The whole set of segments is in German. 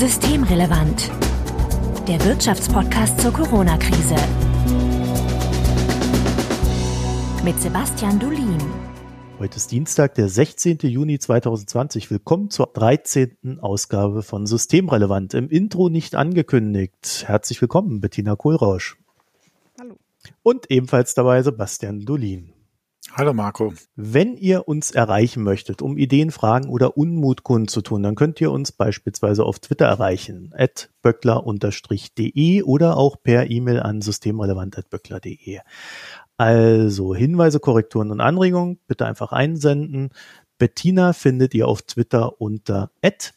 Systemrelevant. Der Wirtschaftspodcast zur Corona-Krise. Mit Sebastian Dulin. Heute ist Dienstag, der 16. Juni 2020. Willkommen zur 13. Ausgabe von Systemrelevant. Im Intro nicht angekündigt. Herzlich willkommen, Bettina Kohlrausch. Hallo. Und ebenfalls dabei Sebastian Dulin. Hallo Marco. Wenn ihr uns erreichen möchtet, um Ideen, Fragen oder Unmut kundzutun, dann könnt ihr uns beispielsweise auf Twitter erreichen, at böckler-de oder auch per E-Mail an systemrelevant.böckler.de. Also Hinweise, Korrekturen und Anregungen bitte einfach einsenden. Bettina findet ihr auf Twitter unter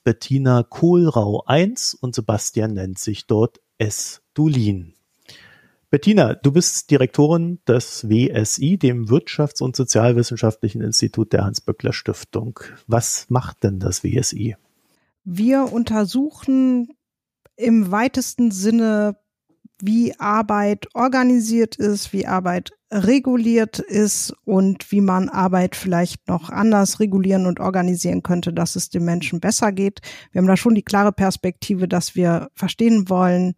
Bettina Kohlrau1 und Sebastian nennt sich dort S. Dulin. Bettina, du bist Direktorin des WSI, dem Wirtschafts- und Sozialwissenschaftlichen Institut der Hans-Böckler Stiftung. Was macht denn das WSI? Wir untersuchen im weitesten Sinne, wie Arbeit organisiert ist, wie Arbeit reguliert ist und wie man Arbeit vielleicht noch anders regulieren und organisieren könnte, dass es den Menschen besser geht. Wir haben da schon die klare Perspektive, dass wir verstehen wollen,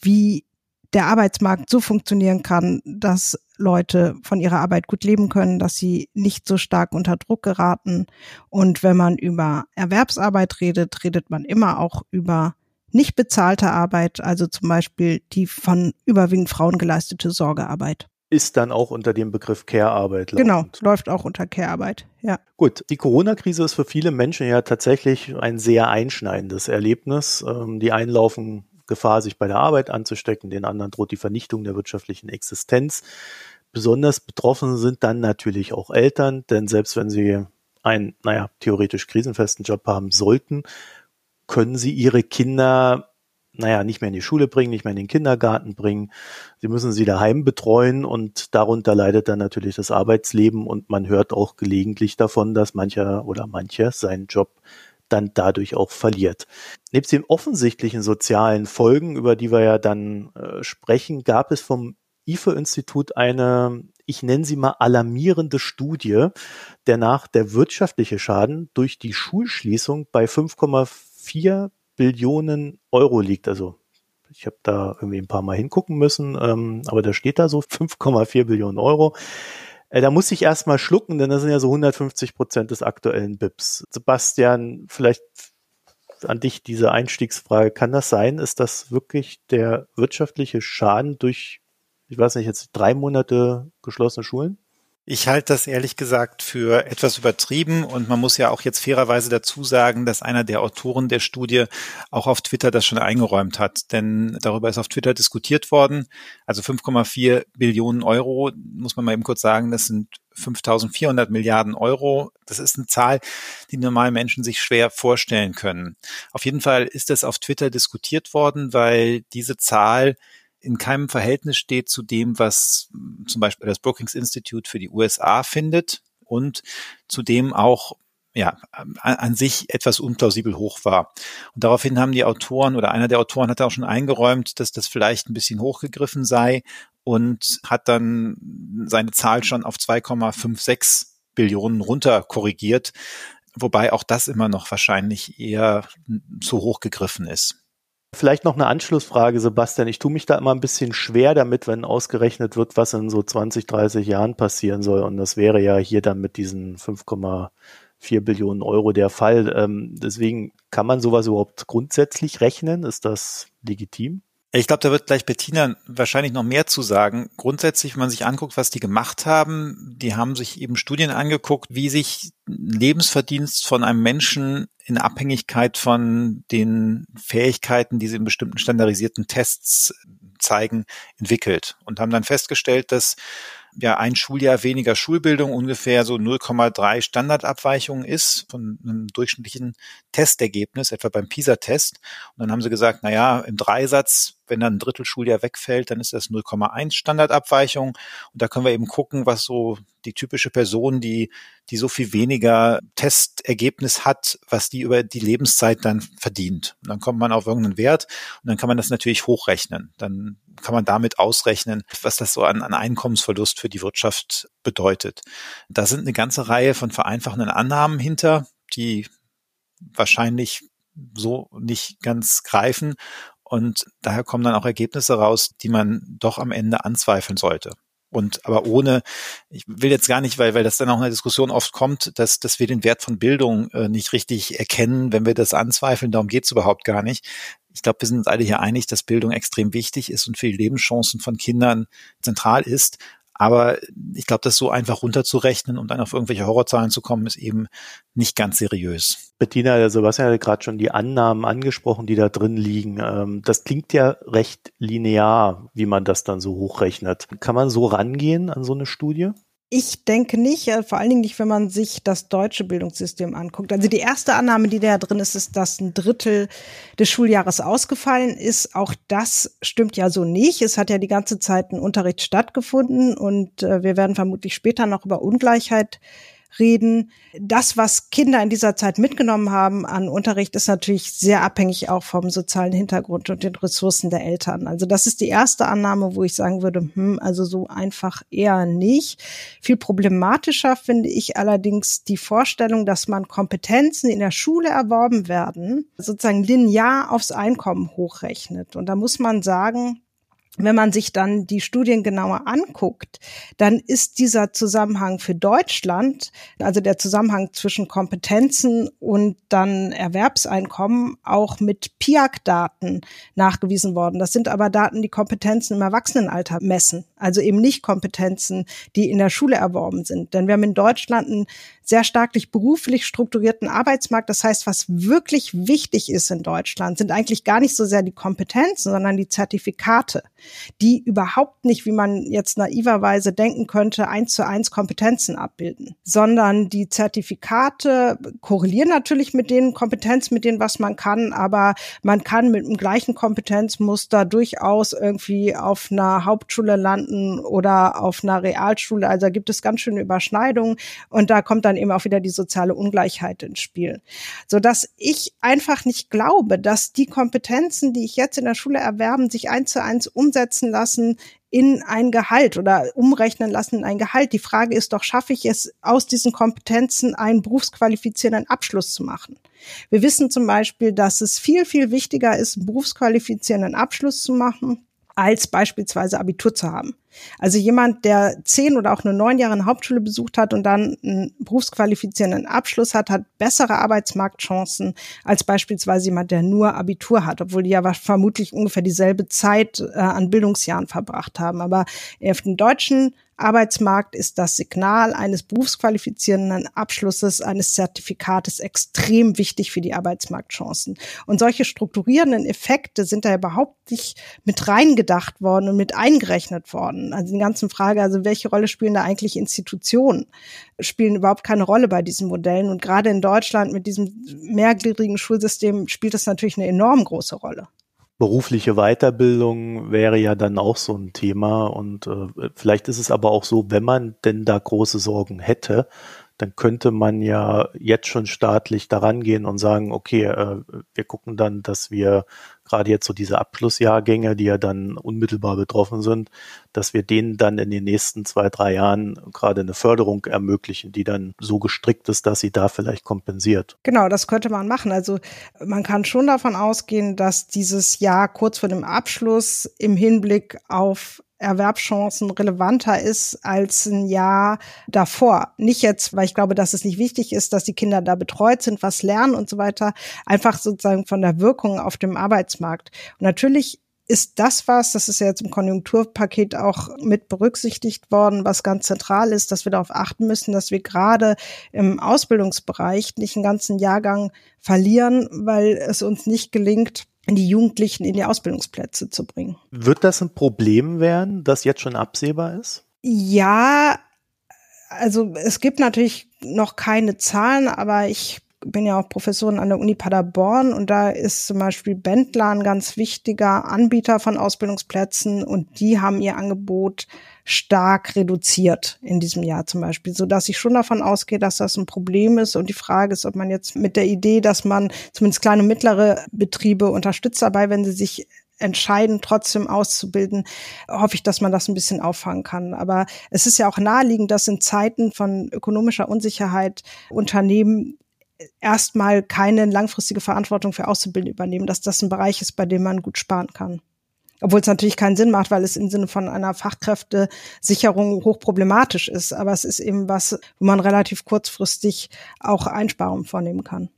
wie der Arbeitsmarkt so funktionieren kann, dass Leute von ihrer Arbeit gut leben können, dass sie nicht so stark unter Druck geraten. Und wenn man über Erwerbsarbeit redet, redet man immer auch über nicht bezahlte Arbeit, also zum Beispiel die von überwiegend Frauen geleistete Sorgearbeit. Ist dann auch unter dem Begriff Care-Arbeit. Genau, läuft auch unter Care-Arbeit, ja. Gut, die Corona-Krise ist für viele Menschen ja tatsächlich ein sehr einschneidendes Erlebnis. Ähm, die einen laufen Gefahr, sich bei der Arbeit anzustecken, den anderen droht die Vernichtung der wirtschaftlichen Existenz. Besonders betroffen sind dann natürlich auch Eltern, denn selbst wenn sie einen, naja, theoretisch krisenfesten Job haben sollten, können sie ihre Kinder, naja, nicht mehr in die Schule bringen, nicht mehr in den Kindergarten bringen. Sie müssen sie daheim betreuen und darunter leidet dann natürlich das Arbeitsleben und man hört auch gelegentlich davon, dass mancher oder mancher seinen Job dann dadurch auch verliert. Nebst den offensichtlichen sozialen Folgen, über die wir ja dann äh, sprechen, gab es vom IFE-Institut eine, ich nenne sie mal alarmierende Studie, der nach der wirtschaftliche Schaden durch die Schulschließung bei 5,4 Billionen Euro liegt. Also ich habe da irgendwie ein paar Mal hingucken müssen, ähm, aber da steht da so 5,4 Billionen Euro. Äh, da muss ich erstmal schlucken, denn das sind ja so 150 Prozent des aktuellen BIPs. Sebastian, vielleicht an dich diese Einstiegsfrage. Kann das sein? Ist das wirklich der wirtschaftliche Schaden durch, ich weiß nicht, jetzt drei Monate geschlossene Schulen? Ich halte das ehrlich gesagt für etwas übertrieben und man muss ja auch jetzt fairerweise dazu sagen, dass einer der Autoren der Studie auch auf Twitter das schon eingeräumt hat, denn darüber ist auf Twitter diskutiert worden. Also 5,4 Billionen Euro, muss man mal eben kurz sagen, das sind 5400 Milliarden Euro. Das ist eine Zahl, die normale Menschen sich schwer vorstellen können. Auf jeden Fall ist das auf Twitter diskutiert worden, weil diese Zahl in keinem Verhältnis steht zu dem, was zum Beispiel das Brookings Institute für die USA findet und zu dem auch ja, an, sich etwas unplausibel hoch war. Und daraufhin haben die Autoren oder einer der Autoren hat auch schon eingeräumt, dass das vielleicht ein bisschen hochgegriffen sei und hat dann seine Zahl schon auf 2,56 Billionen runter korrigiert, wobei auch das immer noch wahrscheinlich eher zu hoch gegriffen ist. Vielleicht noch eine Anschlussfrage, Sebastian. Ich tue mich da immer ein bisschen schwer damit, wenn ausgerechnet wird, was in so 20, 30 Jahren passieren soll. Und das wäre ja hier dann mit diesen 5,4 Billionen Euro der Fall. Ähm, deswegen kann man sowas überhaupt grundsätzlich rechnen? Ist das legitim? Ich glaube, da wird gleich Bettina wahrscheinlich noch mehr zu sagen. Grundsätzlich, wenn man sich anguckt, was die gemacht haben, die haben sich eben Studien angeguckt, wie sich Lebensverdienst von einem Menschen in Abhängigkeit von den Fähigkeiten, die sie in bestimmten standardisierten Tests zeigen, entwickelt und haben dann festgestellt, dass ja ein Schuljahr weniger Schulbildung ungefähr so 0,3 Standardabweichungen ist von einem durchschnittlichen Testergebnis, etwa beim PISA-Test. Und dann haben sie gesagt, na ja, im Dreisatz wenn dann ein Drittel Schuljahr wegfällt, dann ist das 0,1 Standardabweichung. Und da können wir eben gucken, was so die typische Person, die, die so viel weniger Testergebnis hat, was die über die Lebenszeit dann verdient. Und dann kommt man auf irgendeinen Wert und dann kann man das natürlich hochrechnen. Dann kann man damit ausrechnen, was das so an, an Einkommensverlust für die Wirtschaft bedeutet. Da sind eine ganze Reihe von vereinfachenden Annahmen hinter, die wahrscheinlich so nicht ganz greifen. Und daher kommen dann auch Ergebnisse raus, die man doch am Ende anzweifeln sollte. Und aber ohne, ich will jetzt gar nicht, weil, weil das dann auch in der Diskussion oft kommt, dass, dass wir den Wert von Bildung äh, nicht richtig erkennen, wenn wir das anzweifeln, darum geht's überhaupt gar nicht. Ich glaube, wir sind uns alle hier einig, dass Bildung extrem wichtig ist und für die Lebenschancen von Kindern zentral ist. Aber ich glaube, das so einfach runterzurechnen und dann auf irgendwelche Horrorzahlen zu kommen, ist eben nicht ganz seriös. Bettina, der Sebastian hat gerade schon die Annahmen angesprochen, die da drin liegen. Ähm, das klingt ja recht linear, wie man das dann so hochrechnet. Kann man so rangehen an so eine Studie? Ich denke nicht, äh, vor allen Dingen nicht, wenn man sich das deutsche Bildungssystem anguckt. Also die erste Annahme, die da drin ist, ist, dass ein Drittel des Schuljahres ausgefallen ist. Auch das stimmt ja so nicht. Es hat ja die ganze Zeit ein Unterricht stattgefunden und äh, wir werden vermutlich später noch über Ungleichheit reden. Das, was Kinder in dieser Zeit mitgenommen haben an Unterricht, ist natürlich sehr abhängig auch vom sozialen Hintergrund und den Ressourcen der Eltern. Also das ist die erste Annahme, wo ich sagen würde, hm, also so einfach eher nicht. Viel problematischer finde ich allerdings die Vorstellung, dass man Kompetenzen in der Schule erworben werden, sozusagen linear aufs Einkommen hochrechnet. Und da muss man sagen, wenn man sich dann die Studien genauer anguckt, dann ist dieser Zusammenhang für Deutschland, also der Zusammenhang zwischen Kompetenzen und dann Erwerbseinkommen, auch mit PIAC-Daten nachgewiesen worden. Das sind aber Daten, die Kompetenzen im Erwachsenenalter messen, also eben nicht Kompetenzen, die in der Schule erworben sind. Denn wir haben in Deutschland einen sehr starklich beruflich strukturierten Arbeitsmarkt. Das heißt, was wirklich wichtig ist in Deutschland, sind eigentlich gar nicht so sehr die Kompetenzen, sondern die Zertifikate, die überhaupt nicht, wie man jetzt naiverweise denken könnte, eins zu eins Kompetenzen abbilden, sondern die Zertifikate korrelieren natürlich mit den Kompetenzen, mit denen, was man kann, aber man kann mit dem gleichen Kompetenzmuster durchaus irgendwie auf einer Hauptschule landen oder auf einer Realschule. Also da gibt es ganz schöne Überschneidungen und da kommt dann eben auch wieder die soziale Ungleichheit ins Spiel. So dass ich einfach nicht glaube, dass die Kompetenzen, die ich jetzt in der Schule erwerben, sich eins zu eins umsetzen lassen in ein Gehalt oder umrechnen lassen in ein Gehalt. Die Frage ist doch, schaffe ich es, aus diesen Kompetenzen einen berufsqualifizierenden Abschluss zu machen? Wir wissen zum Beispiel, dass es viel, viel wichtiger ist, einen berufsqualifizierenden Abschluss zu machen, als beispielsweise Abitur zu haben. Also jemand, der zehn oder auch nur neun Jahre eine Hauptschule besucht hat und dann einen berufsqualifizierenden Abschluss hat, hat bessere Arbeitsmarktchancen als beispielsweise jemand, der nur Abitur hat, obwohl die ja vermutlich ungefähr dieselbe Zeit äh, an Bildungsjahren verbracht haben. Aber auf den deutschen Arbeitsmarkt ist das Signal eines berufsqualifizierenden Abschlusses, eines Zertifikates extrem wichtig für die Arbeitsmarktchancen. Und solche strukturierenden Effekte sind da überhaupt nicht mit reingedacht worden und mit eingerechnet worden. Also die ganzen Frage, also welche Rolle spielen da eigentlich Institutionen? Spielen überhaupt keine Rolle bei diesen Modellen. Und gerade in Deutschland mit diesem mehrgliedrigen Schulsystem spielt das natürlich eine enorm große Rolle berufliche Weiterbildung wäre ja dann auch so ein Thema. Und äh, vielleicht ist es aber auch so, wenn man denn da große Sorgen hätte, dann könnte man ja jetzt schon staatlich daran gehen und sagen, okay, äh, wir gucken dann, dass wir gerade jetzt so diese Abschlussjahrgänge, die ja dann unmittelbar betroffen sind, dass wir denen dann in den nächsten zwei, drei Jahren gerade eine Förderung ermöglichen, die dann so gestrickt ist, dass sie da vielleicht kompensiert. Genau, das könnte man machen. Also man kann schon davon ausgehen, dass dieses Jahr kurz vor dem Abschluss im Hinblick auf Erwerbschancen relevanter ist als ein Jahr davor. Nicht jetzt, weil ich glaube, dass es nicht wichtig ist, dass die Kinder da betreut sind, was lernen und so weiter, einfach sozusagen von der Wirkung auf dem Arbeitsmarkt. Und natürlich ist das was, das ist ja jetzt im Konjunkturpaket auch mit berücksichtigt worden, was ganz zentral ist, dass wir darauf achten müssen, dass wir gerade im Ausbildungsbereich nicht einen ganzen Jahrgang verlieren, weil es uns nicht gelingt, die Jugendlichen in die Ausbildungsplätze zu bringen. Wird das ein Problem werden, das jetzt schon absehbar ist? Ja, also es gibt natürlich noch keine Zahlen, aber ich bin ja auch Professorin an der Uni Paderborn und da ist zum Beispiel Bentler ein ganz wichtiger Anbieter von Ausbildungsplätzen und die haben ihr Angebot stark reduziert in diesem Jahr zum Beispiel, so dass ich schon davon ausgehe, dass das ein Problem ist. Und die Frage ist, ob man jetzt mit der Idee, dass man zumindest kleine und mittlere Betriebe unterstützt dabei, wenn sie sich entscheiden, trotzdem auszubilden, hoffe ich, dass man das ein bisschen auffangen kann. Aber es ist ja auch naheliegend, dass in Zeiten von ökonomischer Unsicherheit Unternehmen erstmal keine langfristige Verantwortung für Auszubildende übernehmen, dass das ein Bereich ist, bei dem man gut sparen kann. Obwohl es natürlich keinen Sinn macht, weil es im Sinne von einer Fachkräftesicherung hochproblematisch ist. Aber es ist eben was, wo man relativ kurzfristig auch Einsparungen vornehmen kann.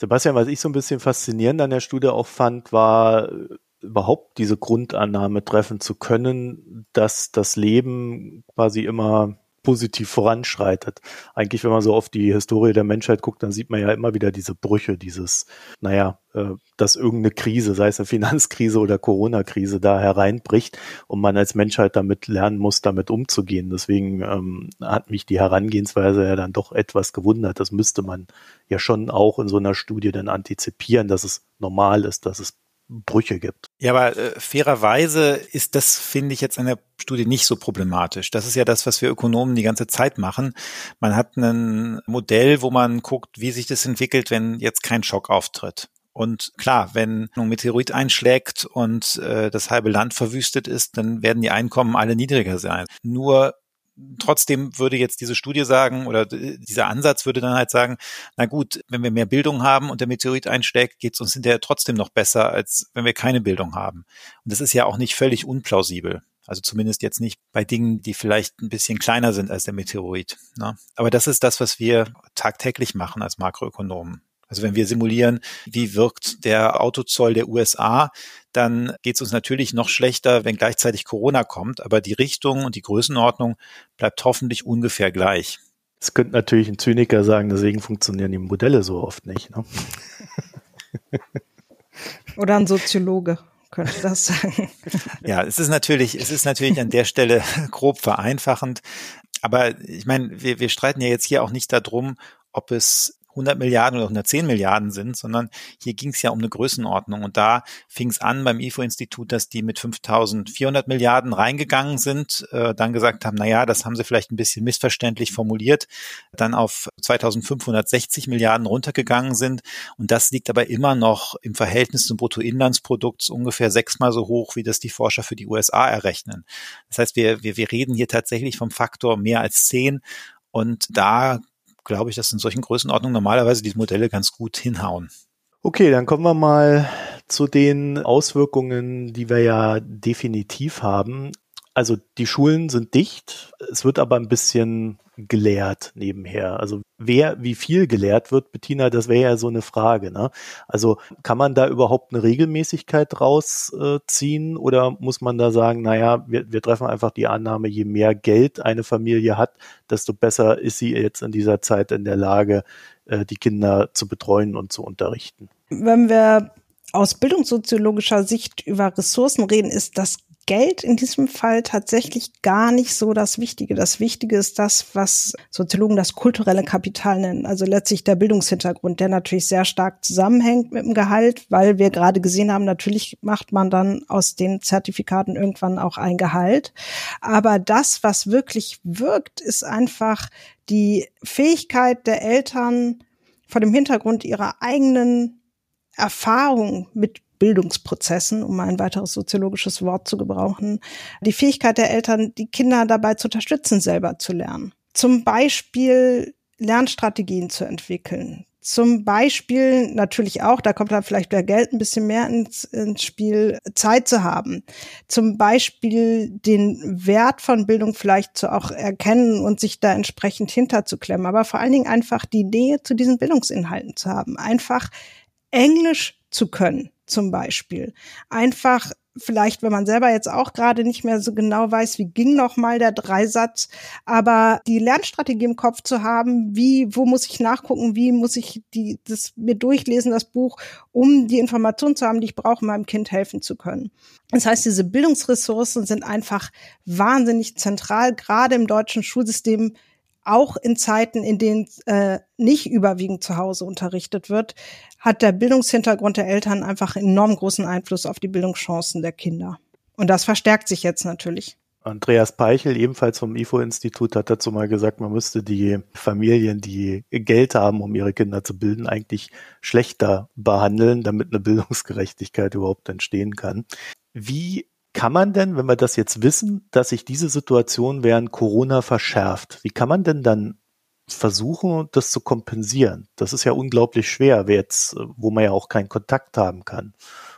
Sebastian, was ich so ein bisschen faszinierend an der Studie auch fand, war äh, überhaupt diese Grundannahme treffen zu können, dass das Leben quasi immer positiv voranschreitet. Eigentlich, wenn man so auf die Historie der Menschheit guckt, dann sieht man ja immer wieder diese Brüche, dieses, naja, äh, dass irgendeine Krise, sei es eine Finanzkrise oder Corona-Krise, da hereinbricht und man als Menschheit damit lernen muss, damit umzugehen. Deswegen ähm, hat mich die Herangehensweise ja dann doch etwas gewundert. Das müsste man ja schon auch in so einer Studie dann antizipieren, dass es normal ist, dass es Brüche gibt. Ja, aber äh, fairerweise ist das, finde ich, jetzt an der Studie nicht so problematisch. Das ist ja das, was wir Ökonomen die ganze Zeit machen. Man hat ein Modell, wo man guckt, wie sich das entwickelt, wenn jetzt kein Schock auftritt. Und klar, wenn ein Meteorit einschlägt und äh, das halbe Land verwüstet ist, dann werden die Einkommen alle niedriger sein. Nur trotzdem würde jetzt diese Studie sagen oder dieser Ansatz würde dann halt sagen, na gut, wenn wir mehr Bildung haben und der Meteorit einschlägt, geht es uns hinterher trotzdem noch besser, als wenn wir keine Bildung haben. Und das ist ja auch nicht völlig unplausibel. Also zumindest jetzt nicht bei Dingen, die vielleicht ein bisschen kleiner sind als der Meteorit. Ne? Aber das ist das, was wir tagtäglich machen als Makroökonomen. Also wenn wir simulieren, wie wirkt der Autozoll der USA, dann geht es uns natürlich noch schlechter, wenn gleichzeitig Corona kommt. Aber die Richtung und die Größenordnung bleibt hoffentlich ungefähr gleich. Es könnte natürlich ein Zyniker sagen, deswegen funktionieren die Modelle so oft nicht. Ne? Oder ein Soziologe könnte das sagen. Ja, es ist natürlich, es ist natürlich an der Stelle grob vereinfachend. Aber ich meine, wir, wir streiten ja jetzt hier auch nicht darum, ob es 100 Milliarden oder 110 Milliarden sind, sondern hier ging es ja um eine Größenordnung. Und da fing es an beim IFO-Institut, dass die mit 5.400 Milliarden reingegangen sind, äh, dann gesagt haben, na ja, das haben sie vielleicht ein bisschen missverständlich formuliert, dann auf 2.560 Milliarden runtergegangen sind. Und das liegt aber immer noch im Verhältnis zum Bruttoinlandsprodukt ungefähr sechsmal so hoch, wie das die Forscher für die USA errechnen. Das heißt, wir, wir, wir reden hier tatsächlich vom Faktor mehr als zehn. Und da glaube ich, dass in solchen Größenordnungen normalerweise diese Modelle ganz gut hinhauen. Okay, dann kommen wir mal zu den Auswirkungen, die wir ja definitiv haben. Also die Schulen sind dicht, es wird aber ein bisschen gelehrt nebenher. Also wer wie viel gelehrt wird, Bettina, das wäre ja so eine Frage. Ne? Also kann man da überhaupt eine Regelmäßigkeit rausziehen äh, oder muss man da sagen, naja, wir, wir treffen einfach die Annahme, je mehr Geld eine Familie hat, desto besser ist sie jetzt in dieser Zeit in der Lage, äh, die Kinder zu betreuen und zu unterrichten. Wenn wir aus bildungssoziologischer Sicht über Ressourcen reden, ist das Geld in diesem Fall tatsächlich gar nicht so das Wichtige. Das Wichtige ist das, was Soziologen das kulturelle Kapital nennen. Also letztlich der Bildungshintergrund, der natürlich sehr stark zusammenhängt mit dem Gehalt, weil wir gerade gesehen haben, natürlich macht man dann aus den Zertifikaten irgendwann auch ein Gehalt. Aber das, was wirklich wirkt, ist einfach die Fähigkeit der Eltern vor dem Hintergrund ihrer eigenen Erfahrung mit Bildungsprozessen, um ein weiteres soziologisches Wort zu gebrauchen, die Fähigkeit der Eltern, die Kinder dabei zu unterstützen, selber zu lernen. Zum Beispiel Lernstrategien zu entwickeln. Zum Beispiel natürlich auch, da kommt dann vielleicht der Geld ein bisschen mehr ins, ins Spiel, Zeit zu haben. Zum Beispiel den Wert von Bildung vielleicht zu auch erkennen und sich da entsprechend hinterzuklemmen. Aber vor allen Dingen einfach die Nähe zu diesen Bildungsinhalten zu haben. Einfach Englisch zu können zum Beispiel. Einfach vielleicht, wenn man selber jetzt auch gerade nicht mehr so genau weiß, wie ging noch mal der Dreisatz, aber die Lernstrategie im Kopf zu haben, wie, wo muss ich nachgucken, wie muss ich die, das mir durchlesen, das Buch, um die Informationen zu haben, die ich brauche, meinem Kind helfen zu können. Das heißt, diese Bildungsressourcen sind einfach wahnsinnig zentral, gerade im deutschen Schulsystem auch in Zeiten, in denen äh, nicht überwiegend zu Hause unterrichtet wird, hat der Bildungshintergrund der Eltern einfach enorm großen Einfluss auf die Bildungschancen der Kinder. Und das verstärkt sich jetzt natürlich. Andreas Peichel, ebenfalls vom IFO-Institut, hat dazu mal gesagt, man müsste die Familien, die Geld haben, um ihre Kinder zu bilden, eigentlich schlechter behandeln, damit eine Bildungsgerechtigkeit überhaupt entstehen kann. Wie kann man denn, wenn wir das jetzt wissen, dass sich diese Situation während Corona verschärft, wie kann man denn dann versuchen, das zu kompensieren. Das ist ja unglaublich schwer, jetzt, wo man ja auch keinen Kontakt haben kann.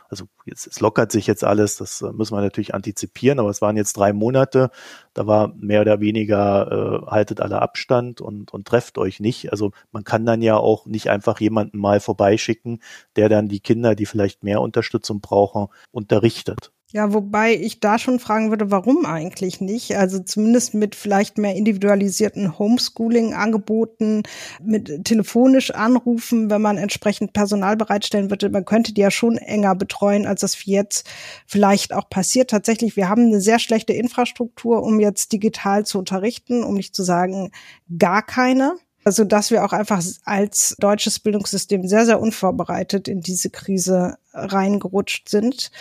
Also jetzt, es lockert sich jetzt alles, das äh, müssen wir natürlich antizipieren, aber es waren jetzt drei Monate, da war mehr oder weniger, äh, haltet alle Abstand und, und trefft euch nicht. Also man kann dann ja auch nicht einfach jemanden mal vorbeischicken, der dann die Kinder, die vielleicht mehr Unterstützung brauchen, unterrichtet. Ja, wobei ich da schon fragen würde, warum eigentlich nicht? Also zumindest mit vielleicht mehr individualisierten Homeschooling-Angeboten, mit telefonisch anrufen, wenn man entsprechend Personal bereitstellen würde. Man könnte die ja schon enger betreuen, als das jetzt vielleicht auch passiert. Tatsächlich, wir haben eine sehr schlechte Infrastruktur, um jetzt digital zu unterrichten, um nicht zu sagen gar keine. Also, dass wir auch einfach als deutsches Bildungssystem sehr, sehr unvorbereitet in diese Krise reingerutscht sind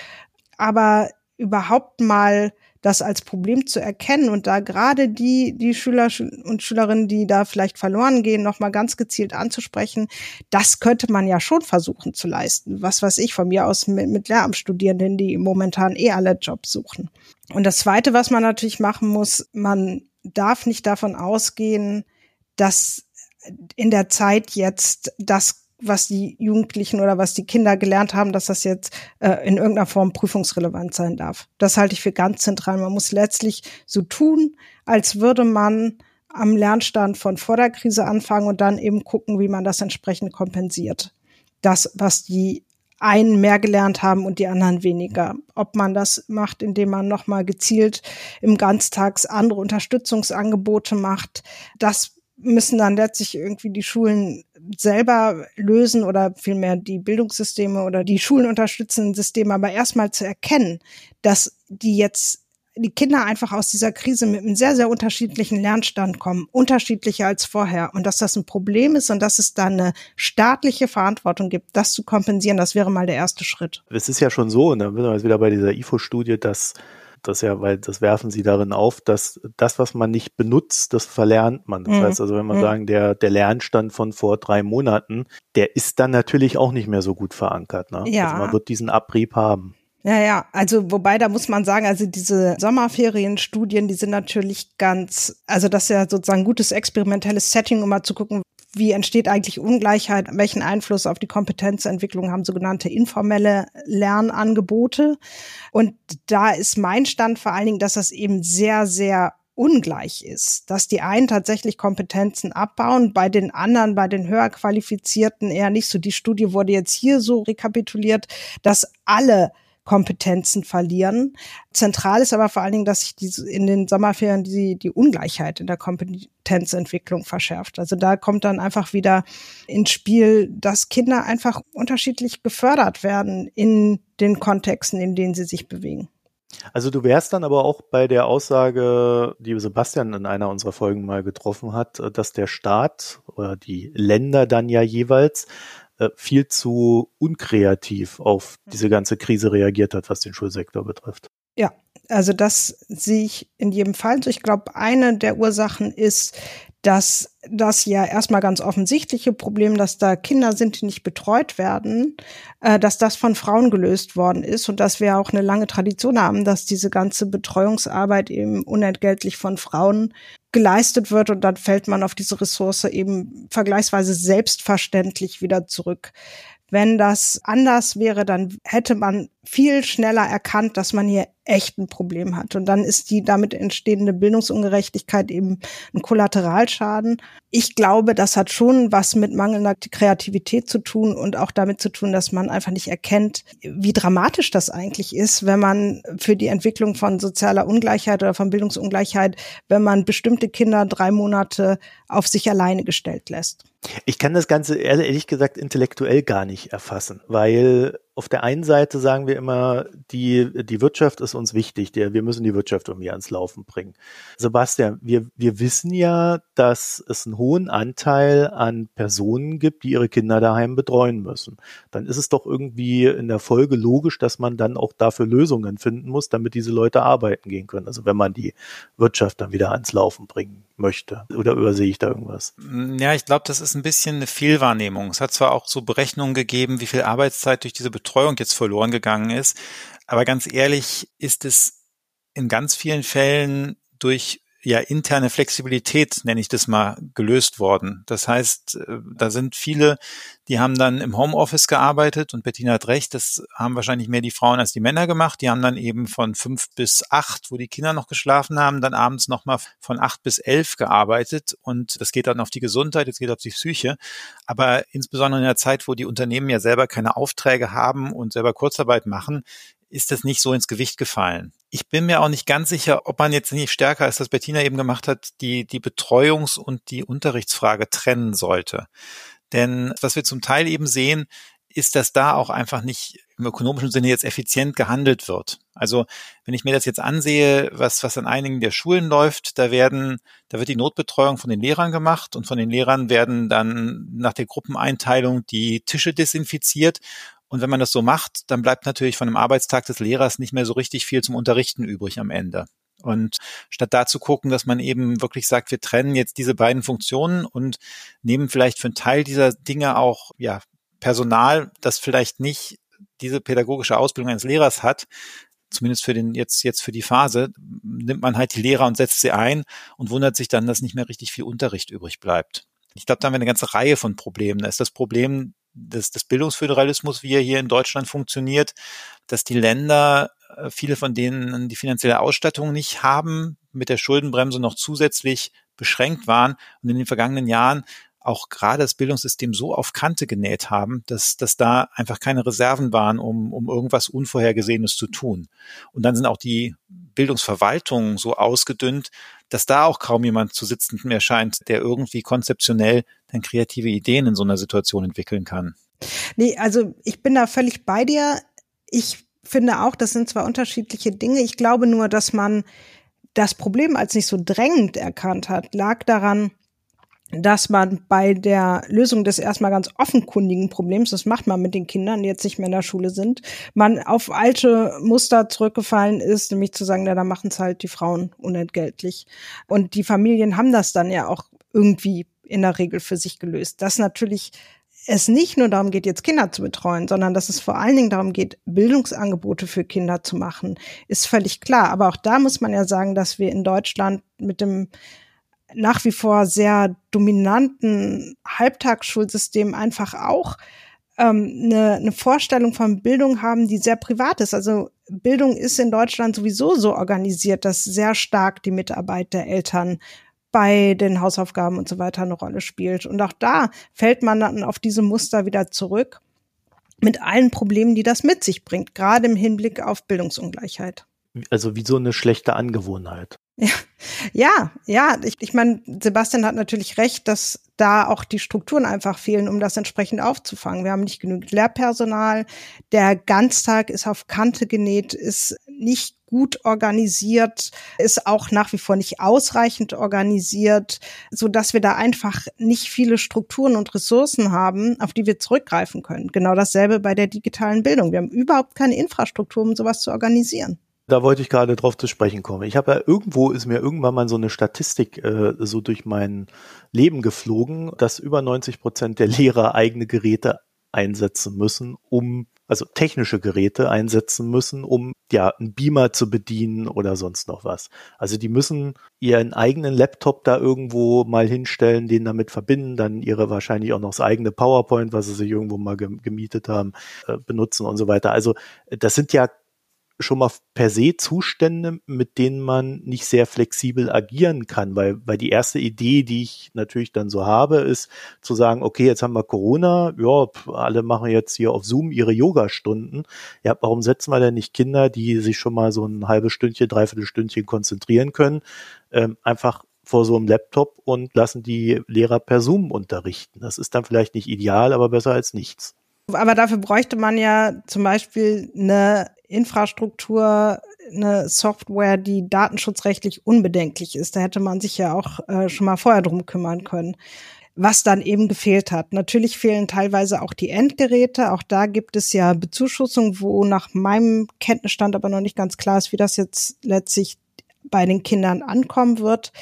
aber überhaupt mal das als Problem zu erkennen und da gerade die, die Schüler und Schülerinnen, die da vielleicht verloren gehen, nochmal ganz gezielt anzusprechen, das könnte man ja schon versuchen zu leisten. Was weiß ich von mir aus mit, mit Lehramtsstudierenden, die momentan eh alle Jobs suchen. Und das zweite, was man natürlich machen muss, man darf nicht davon ausgehen, dass in der Zeit jetzt das was die Jugendlichen oder was die Kinder gelernt haben, dass das jetzt äh, in irgendeiner Form prüfungsrelevant sein darf. Das halte ich für ganz zentral. Man muss letztlich so tun, als würde man am Lernstand von vor der Krise anfangen und dann eben gucken, wie man das entsprechend kompensiert. Das, was die einen mehr gelernt haben und die anderen weniger. Ob man das macht, indem man nochmal gezielt im Ganztags andere Unterstützungsangebote macht, das müssen dann letztlich irgendwie die Schulen selber lösen oder vielmehr die Bildungssysteme oder die Schulen unterstützenden Systeme, aber erstmal zu erkennen, dass die jetzt die Kinder einfach aus dieser Krise mit einem sehr, sehr unterschiedlichen Lernstand kommen, unterschiedlicher als vorher. Und dass das ein Problem ist und dass es da eine staatliche Verantwortung gibt, das zu kompensieren, das wäre mal der erste Schritt. Es ist ja schon so, und dann sind wir jetzt wieder bei dieser IFO-Studie, dass das ja, weil das werfen sie darin auf, dass das, was man nicht benutzt, das verlernt man. Das mhm. heißt also, wenn man mhm. sagen, der, der Lernstand von vor drei Monaten, der ist dann natürlich auch nicht mehr so gut verankert. Ne? Ja. Also man wird diesen Abrieb haben. Ja, ja, also wobei da muss man sagen, also diese Sommerferienstudien, die sind natürlich ganz, also das ist ja sozusagen ein gutes experimentelles Setting, um mal zu gucken, wie entsteht eigentlich Ungleichheit, welchen Einfluss auf die Kompetenzentwicklung haben sogenannte informelle Lernangebote. Und da ist mein Stand vor allen Dingen, dass das eben sehr, sehr ungleich ist, dass die einen tatsächlich Kompetenzen abbauen, bei den anderen, bei den höher qualifizierten eher nicht so. Die Studie wurde jetzt hier so rekapituliert, dass alle Kompetenzen verlieren. Zentral ist aber vor allen Dingen, dass sich die, in den Sommerferien die, die Ungleichheit in der Kompetenzentwicklung verschärft. Also da kommt dann einfach wieder ins Spiel, dass Kinder einfach unterschiedlich gefördert werden in den Kontexten, in denen sie sich bewegen. Also du wärst dann aber auch bei der Aussage, die Sebastian in einer unserer Folgen mal getroffen hat, dass der Staat oder die Länder dann ja jeweils äh, viel zu unkreativ auf mhm. diese ganze Krise reagiert hat, was den Schulsektor betrifft. Ja, also das sehe ich in jedem Fall. Ich glaube, eine der Ursachen ist, dass das ja erstmal ganz offensichtliche Problem, dass da Kinder sind, die nicht betreut werden, äh, dass das von Frauen gelöst worden ist und dass wir auch eine lange Tradition haben, dass diese ganze Betreuungsarbeit eben unentgeltlich von Frauen geleistet wird und dann fällt man auf diese Ressource eben vergleichsweise selbstverständlich wieder zurück. Wenn das anders wäre, dann hätte man viel schneller erkannt, dass man hier echt ein Problem hat. Und dann ist die damit entstehende Bildungsungerechtigkeit eben ein Kollateralschaden. Ich glaube, das hat schon was mit mangelnder Kreativität zu tun und auch damit zu tun, dass man einfach nicht erkennt, wie dramatisch das eigentlich ist, wenn man für die Entwicklung von sozialer Ungleichheit oder von Bildungsungleichheit, wenn man bestimmte Kinder drei Monate auf sich alleine gestellt lässt. Ich kann das Ganze ehrlich gesagt intellektuell gar nicht erfassen, weil auf der einen Seite sagen wir immer, die, die Wirtschaft ist uns wichtig, der, wir müssen die Wirtschaft irgendwie ans Laufen bringen. Sebastian, wir, wir wissen ja, dass es einen hohen Anteil an Personen gibt, die ihre Kinder daheim betreuen müssen. Dann ist es doch irgendwie in der Folge logisch, dass man dann auch dafür Lösungen finden muss, damit diese Leute arbeiten gehen können. Also wenn man die Wirtschaft dann wieder ans Laufen bringen möchte. Oder übersehe ich da irgendwas? Ja, ich glaube, das ist ein bisschen eine Fehlwahrnehmung. Es hat zwar auch so Berechnungen gegeben, wie viel Arbeitszeit durch diese Betreuung jetzt verloren gegangen ist, aber ganz ehrlich ist es in ganz vielen Fällen durch ja interne Flexibilität, nenne ich das mal, gelöst worden. Das heißt, äh, da sind viele, die haben dann im Homeoffice gearbeitet und Bettina hat recht, das haben wahrscheinlich mehr die Frauen als die Männer gemacht. Die haben dann eben von fünf bis acht, wo die Kinder noch geschlafen haben, dann abends nochmal von acht bis elf gearbeitet und das geht dann auf die Gesundheit, das geht auf die Psyche. Aber insbesondere in der Zeit, wo die Unternehmen ja selber keine Aufträge haben und selber Kurzarbeit machen, ist das nicht so ins Gewicht gefallen. Ich bin mir auch nicht ganz sicher, ob man jetzt nicht stärker, als das Bettina eben gemacht hat, die, die Betreuungs- und die Unterrichtsfrage trennen sollte. Denn was wir zum Teil eben sehen, ist, dass da auch einfach nicht im ökonomischen Sinne jetzt effizient gehandelt wird. Also wenn ich mir das jetzt ansehe, was, was an einigen der Schulen läuft, da werden, da wird die Notbetreuung von den Lehrern gemacht und von den Lehrern werden dann nach der Gruppeneinteilung die Tische desinfiziert und wenn man das so macht, dann bleibt natürlich von einem Arbeitstag des Lehrers nicht mehr so richtig viel zum Unterrichten übrig am Ende. Und statt da zu gucken, dass man eben wirklich sagt, wir trennen jetzt diese beiden Funktionen und nehmen vielleicht für einen Teil dieser Dinge auch, ja, Personal, das vielleicht nicht diese pädagogische Ausbildung eines Lehrers hat, zumindest für den jetzt jetzt für die Phase nimmt man halt die Lehrer und setzt sie ein und wundert sich dann, dass nicht mehr richtig viel Unterricht übrig bleibt. Ich glaube, da haben wir eine ganze Reihe von Problemen. Da ist das Problem des, des Bildungsföderalismus, wie er hier in Deutschland funktioniert, dass die Länder, äh, viele von denen die finanzielle Ausstattung nicht haben, mit der Schuldenbremse noch zusätzlich beschränkt waren und in den vergangenen Jahren auch gerade das Bildungssystem so auf Kante genäht haben, dass, dass da einfach keine Reserven waren, um, um irgendwas Unvorhergesehenes zu tun. Und dann sind auch die Bildungsverwaltungen so ausgedünnt, dass da auch kaum jemand zu sitzen mehr scheint, der irgendwie konzeptionell dann kreative Ideen in so einer Situation entwickeln kann. Nee, also ich bin da völlig bei dir. Ich finde auch, das sind zwar unterschiedliche Dinge. Ich glaube nur, dass man das Problem als nicht so drängend erkannt hat, lag daran, dass man bei der Lösung des erstmal ganz offenkundigen Problems, das macht man mit den Kindern, die jetzt nicht mehr in der Schule sind, man auf alte Muster zurückgefallen ist, nämlich zu sagen, ja, da machen es halt die Frauen unentgeltlich. Und die Familien haben das dann ja auch irgendwie in der Regel für sich gelöst. Dass natürlich es nicht nur darum geht, jetzt Kinder zu betreuen, sondern dass es vor allen Dingen darum geht, Bildungsangebote für Kinder zu machen, ist völlig klar. Aber auch da muss man ja sagen, dass wir in Deutschland mit dem nach wie vor sehr dominanten Halbtagsschulsystem einfach auch ähm, eine, eine Vorstellung von Bildung haben, die sehr privat ist. Also Bildung ist in Deutschland sowieso so organisiert, dass sehr stark die Mitarbeit der Eltern bei den Hausaufgaben und so weiter eine Rolle spielt. Und auch da fällt man dann auf diese Muster wieder zurück mit allen Problemen, die das mit sich bringt, gerade im Hinblick auf Bildungsungleichheit. Also wie so eine schlechte Angewohnheit. Ja, ja, ja. Ich, ich meine, Sebastian hat natürlich recht, dass da auch die Strukturen einfach fehlen, um das entsprechend aufzufangen. Wir haben nicht genügend Lehrpersonal. Der Ganztag ist auf Kante genäht, ist nicht gut organisiert, ist auch nach wie vor nicht ausreichend organisiert, so dass wir da einfach nicht viele Strukturen und Ressourcen haben, auf die wir zurückgreifen können. Genau dasselbe bei der digitalen Bildung. Wir haben überhaupt keine Infrastruktur, um sowas zu organisieren. Da wollte ich gerade drauf zu sprechen kommen. Ich habe ja irgendwo ist mir irgendwann mal so eine Statistik äh, so durch mein Leben geflogen, dass über 90 Prozent der Lehrer eigene Geräte einsetzen müssen, um also technische Geräte einsetzen müssen, um ja einen Beamer zu bedienen oder sonst noch was. Also die müssen ihren eigenen Laptop da irgendwo mal hinstellen, den damit verbinden, dann ihre wahrscheinlich auch noch das eigene PowerPoint, was sie sich irgendwo mal gemietet haben, äh, benutzen und so weiter. Also das sind ja schon mal per se Zustände, mit denen man nicht sehr flexibel agieren kann, weil, weil die erste Idee, die ich natürlich dann so habe, ist zu sagen, okay, jetzt haben wir Corona, ja, alle machen jetzt hier auf Zoom ihre Yoga-Stunden. Ja, warum setzen wir denn nicht Kinder, die sich schon mal so ein halbes Stündchen, dreiviertel Stündchen konzentrieren können, ähm, einfach vor so einem Laptop und lassen die Lehrer per Zoom unterrichten. Das ist dann vielleicht nicht ideal, aber besser als nichts. Aber dafür bräuchte man ja zum Beispiel eine Infrastruktur, eine Software, die datenschutzrechtlich unbedenklich ist. Da hätte man sich ja auch äh, schon mal vorher drum kümmern können. Was dann eben gefehlt hat. Natürlich fehlen teilweise auch die Endgeräte. Auch da gibt es ja Bezuschussung, wo nach meinem Kenntnisstand aber noch nicht ganz klar ist, wie das jetzt letztlich bei den Kindern ankommen wird.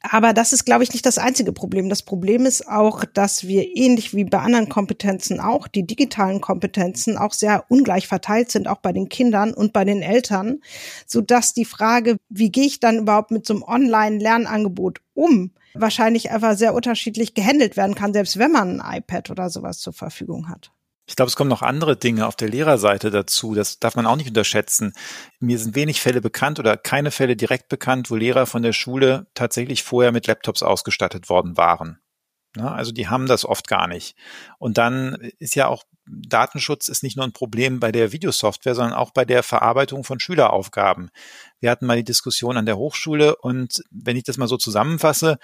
Aber das ist, glaube ich, nicht das einzige Problem. Das Problem ist auch, dass wir ähnlich wie bei anderen Kompetenzen auch, die digitalen Kompetenzen auch sehr ungleich verteilt sind, auch bei den Kindern und bei den Eltern, so dass die Frage, wie gehe ich dann überhaupt mit so einem Online-Lernangebot um, wahrscheinlich einfach sehr unterschiedlich gehandelt werden kann, selbst wenn man ein iPad oder sowas zur Verfügung hat. Ich glaube, es kommen noch andere Dinge auf der Lehrerseite dazu. Das darf man auch nicht unterschätzen. Mir sind wenig Fälle bekannt oder keine Fälle direkt bekannt, wo Lehrer von der Schule tatsächlich vorher mit Laptops ausgestattet worden waren. Also die haben das oft gar nicht. Und dann ist ja auch Datenschutz ist nicht nur ein Problem bei der Videosoftware, sondern auch bei der Verarbeitung von Schüleraufgaben. Wir hatten mal die Diskussion an der Hochschule und wenn ich das mal so zusammenfasse,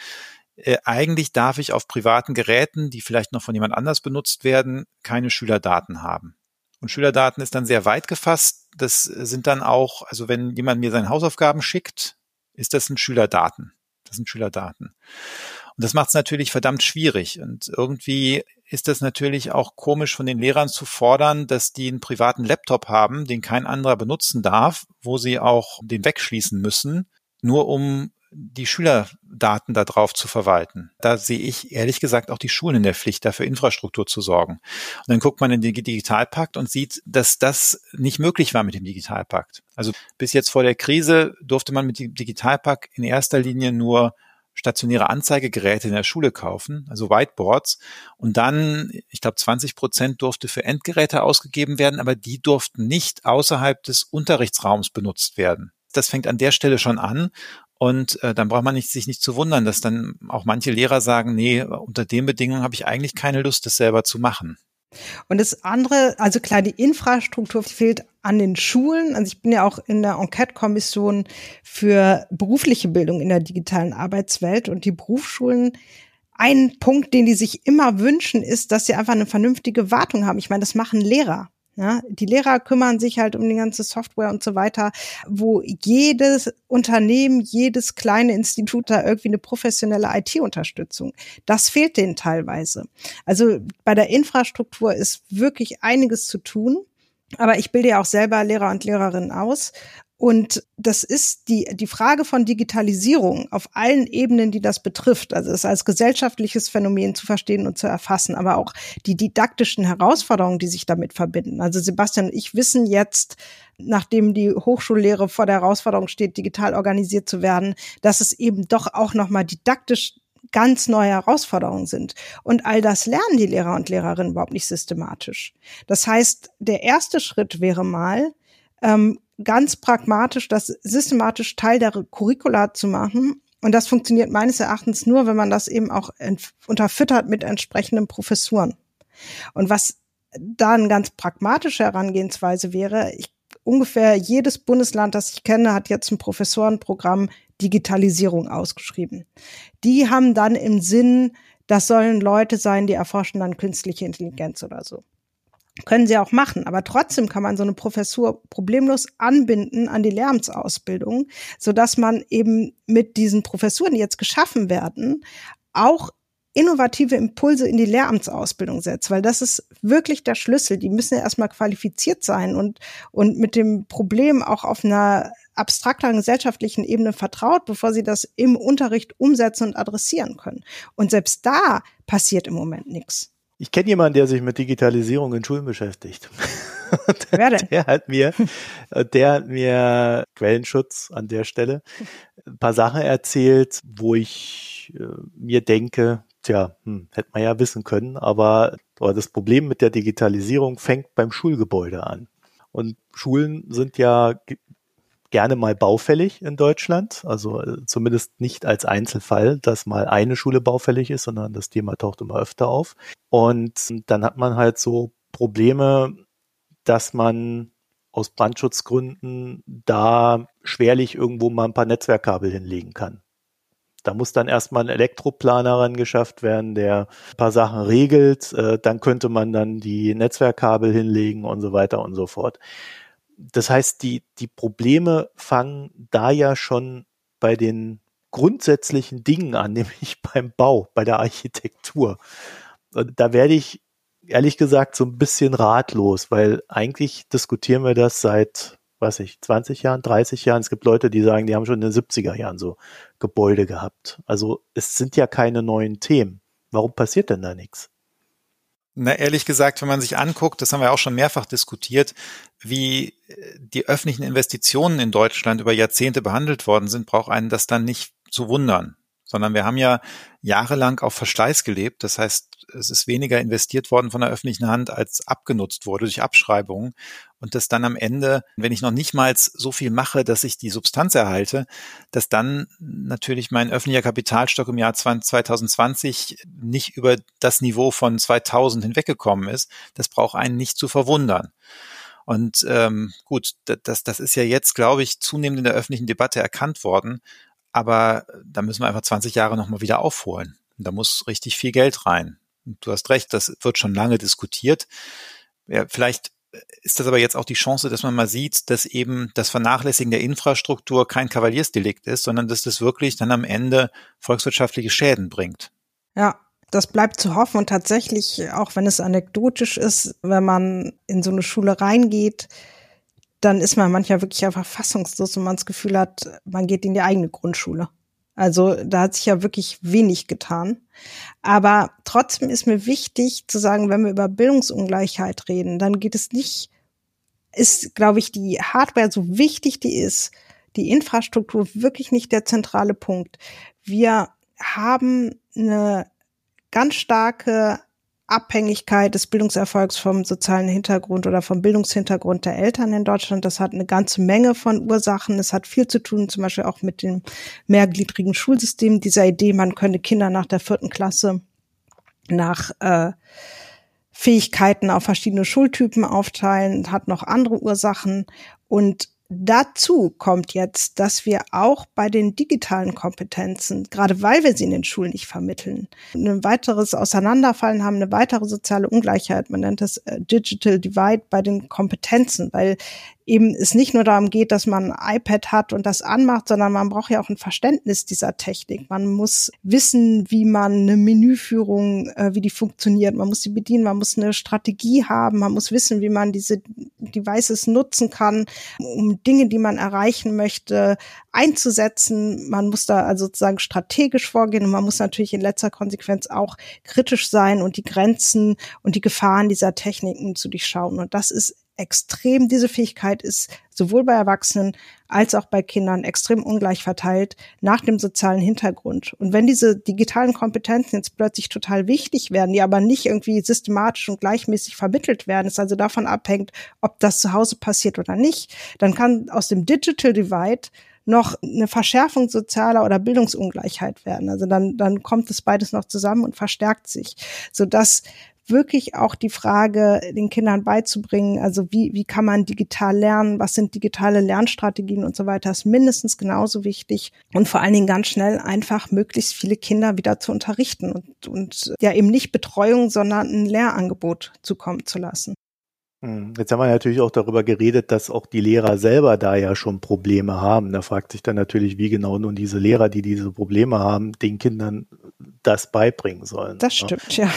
äh, eigentlich darf ich auf privaten Geräten, die vielleicht noch von jemand anders benutzt werden, keine Schülerdaten haben. Und Schülerdaten ist dann sehr weit gefasst. Das sind dann auch, also wenn jemand mir seine Hausaufgaben schickt, ist das ein Schülerdaten. Das sind Schülerdaten. Und das macht es natürlich verdammt schwierig. Und irgendwie ist das natürlich auch komisch von den Lehrern zu fordern, dass die einen privaten Laptop haben, den kein anderer benutzen darf, wo sie auch den wegschließen müssen, nur um die Schülerdaten da drauf zu verwalten. Da sehe ich ehrlich gesagt auch die Schulen in der Pflicht, dafür Infrastruktur zu sorgen. Und dann guckt man in den Digitalpakt und sieht, dass das nicht möglich war mit dem Digitalpakt. Also bis jetzt vor der Krise durfte man mit dem Digitalpakt in erster Linie nur stationäre Anzeigegeräte in der Schule kaufen, also Whiteboards. Und dann, ich glaube, 20 Prozent durfte für Endgeräte ausgegeben werden, aber die durften nicht außerhalb des Unterrichtsraums benutzt werden. Das fängt an der Stelle schon an. Und äh, dann braucht man nicht, sich nicht zu wundern, dass dann auch manche Lehrer sagen, nee, unter den Bedingungen habe ich eigentlich keine Lust, das selber zu machen. Und das andere, also klar, die Infrastruktur fehlt an den Schulen. Also ich bin ja auch in der Enquete-Kommission für berufliche Bildung in der digitalen Arbeitswelt und die Berufsschulen ein Punkt, den die sich immer wünschen, ist, dass sie einfach eine vernünftige Wartung haben. Ich meine, das machen Lehrer. Ja, die Lehrer kümmern sich halt um die ganze Software und so weiter, wo jedes Unternehmen, jedes kleine Institut da irgendwie eine professionelle IT-Unterstützung. Das fehlt denen teilweise. Also bei der Infrastruktur ist wirklich einiges zu tun. Aber ich bilde ja auch selber Lehrer und Lehrerinnen aus und das ist die, die Frage von Digitalisierung auf allen Ebenen, die das betrifft. Also es als gesellschaftliches Phänomen zu verstehen und zu erfassen, aber auch die didaktischen Herausforderungen, die sich damit verbinden. Also Sebastian und ich wissen jetzt, nachdem die Hochschullehre vor der Herausforderung steht, digital organisiert zu werden, dass es eben doch auch nochmal didaktisch ganz neue Herausforderungen sind. Und all das lernen die Lehrer und Lehrerinnen überhaupt nicht systematisch. Das heißt, der erste Schritt wäre mal, ähm, ganz pragmatisch das systematisch Teil der Curricula zu machen. Und das funktioniert meines Erachtens nur, wenn man das eben auch unterfüttert mit entsprechenden Professuren. Und was da eine ganz pragmatische Herangehensweise wäre, ich, ungefähr jedes Bundesland, das ich kenne, hat jetzt ein Professorenprogramm Digitalisierung ausgeschrieben. Die haben dann im Sinn, das sollen Leute sein, die erforschen dann künstliche Intelligenz oder so. Können sie auch machen, aber trotzdem kann man so eine Professur problemlos anbinden an die Lehramtsausbildung, so dass man eben mit diesen Professuren, die jetzt geschaffen werden, auch innovative Impulse in die Lehramtsausbildung setzt, weil das ist wirklich der Schlüssel. Die müssen ja erstmal qualifiziert sein und, und mit dem Problem auch auf einer abstrakteren gesellschaftlichen Ebene vertraut, bevor sie das im Unterricht umsetzen und adressieren können. Und selbst da passiert im Moment nichts. Ich kenne jemanden, der sich mit Digitalisierung in Schulen beschäftigt. Denn? Der hat mir, der hat mir Quellenschutz an der Stelle ein paar Sachen erzählt, wo ich äh, mir denke, tja, hm, hätte man ja wissen können, aber, aber das Problem mit der Digitalisierung fängt beim Schulgebäude an. Und Schulen sind ja gerne mal baufällig in Deutschland. Also äh, zumindest nicht als Einzelfall, dass mal eine Schule baufällig ist, sondern das Thema taucht immer öfter auf. Und dann hat man halt so Probleme, dass man aus Brandschutzgründen da schwerlich irgendwo mal ein paar Netzwerkkabel hinlegen kann. Da muss dann erstmal ein Elektroplaner rangeschafft werden, der ein paar Sachen regelt. Äh, dann könnte man dann die Netzwerkkabel hinlegen und so weiter und so fort das heißt, die, die Probleme fangen da ja schon bei den grundsätzlichen Dingen an, nämlich beim Bau, bei der Architektur. Und da werde ich ehrlich gesagt so ein bisschen ratlos, weil eigentlich diskutieren wir das seit, weiß ich, 20 Jahren, 30 Jahren. Es gibt Leute, die sagen, die haben schon in den 70er Jahren so Gebäude gehabt. Also es sind ja keine neuen Themen. Warum passiert denn da nichts? Na, ehrlich gesagt, wenn man sich anguckt, das haben wir auch schon mehrfach diskutiert, wie äh, die öffentlichen Investitionen in Deutschland über Jahrzehnte behandelt worden sind, braucht einen das dann nicht zu wundern sondern wir haben ja jahrelang auf Verschleiß gelebt. Das heißt, es ist weniger investiert worden von der öffentlichen Hand, als abgenutzt wurde durch Abschreibungen. Und dass dann am Ende, wenn ich noch nicht mal so viel mache, dass ich die Substanz erhalte, dass dann natürlich mein öffentlicher Kapitalstock im Jahr 2020 nicht über das Niveau von 2000 hinweggekommen ist, das braucht einen nicht zu verwundern. Und ähm, gut, das, das ist ja jetzt, glaube ich, zunehmend in der öffentlichen Debatte erkannt worden. Aber da müssen wir einfach 20 Jahre nochmal wieder aufholen. da muss richtig viel Geld rein. Und du hast recht, das wird schon lange diskutiert. Ja, vielleicht ist das aber jetzt auch die Chance, dass man mal sieht, dass eben das Vernachlässigen der Infrastruktur kein Kavaliersdelikt ist, sondern dass das wirklich dann am Ende volkswirtschaftliche Schäden bringt. Ja, das bleibt zu hoffen und tatsächlich, auch wenn es anekdotisch ist, wenn man in so eine Schule reingeht, dann ist man manchmal wirklich einfach fassungslos und man das Gefühl hat, man geht in die eigene Grundschule. Also da hat sich ja wirklich wenig getan. Aber trotzdem ist mir wichtig zu sagen, wenn wir über Bildungsungleichheit reden, dann geht es nicht, ist, glaube ich, die Hardware so wichtig die ist, die Infrastruktur wirklich nicht der zentrale Punkt. Wir haben eine ganz starke Abhängigkeit des Bildungserfolgs vom sozialen Hintergrund oder vom Bildungshintergrund der Eltern in Deutschland. Das hat eine ganze Menge von Ursachen. Es hat viel zu tun, zum Beispiel auch mit dem mehrgliedrigen Schulsystem, dieser Idee, man könne Kinder nach der vierten Klasse nach äh, Fähigkeiten auf verschiedene Schultypen aufteilen, hat noch andere Ursachen. Und Dazu kommt jetzt, dass wir auch bei den digitalen Kompetenzen, gerade weil wir sie in den Schulen nicht vermitteln, ein weiteres Auseinanderfallen haben, eine weitere soziale Ungleichheit. Man nennt das äh, Digital Divide bei den Kompetenzen, weil eben es nicht nur darum geht, dass man ein iPad hat und das anmacht, sondern man braucht ja auch ein Verständnis dieser Technik. Man muss wissen, wie man eine Menüführung, äh, wie die funktioniert. Man muss sie bedienen, man muss eine Strategie haben, man muss wissen, wie man diese Devices nutzen kann, um Dinge, die man erreichen möchte, einzusetzen. Man muss da also sozusagen strategisch vorgehen und man muss natürlich in letzter Konsequenz auch kritisch sein und die Grenzen und die Gefahren dieser Techniken zu durchschauen. Und das ist extrem, diese Fähigkeit ist sowohl bei Erwachsenen als auch bei Kindern extrem ungleich verteilt nach dem sozialen Hintergrund. Und wenn diese digitalen Kompetenzen jetzt plötzlich total wichtig werden, die aber nicht irgendwie systematisch und gleichmäßig vermittelt werden, es also davon abhängt, ob das zu Hause passiert oder nicht, dann kann aus dem Digital Divide noch eine Verschärfung sozialer oder Bildungsungleichheit werden. Also dann, dann kommt es beides noch zusammen und verstärkt sich, sodass wirklich auch die Frage, den Kindern beizubringen, also wie, wie kann man digital lernen, was sind digitale Lernstrategien und so weiter, ist mindestens genauso wichtig und vor allen Dingen ganz schnell einfach möglichst viele Kinder wieder zu unterrichten und, und ja eben nicht Betreuung, sondern ein Lehrangebot zukommen zu lassen. Hm, jetzt haben wir natürlich auch darüber geredet, dass auch die Lehrer selber da ja schon Probleme haben. Da fragt sich dann natürlich, wie genau nun diese Lehrer, die diese Probleme haben, den Kindern das beibringen sollen. Das ne? stimmt, ja.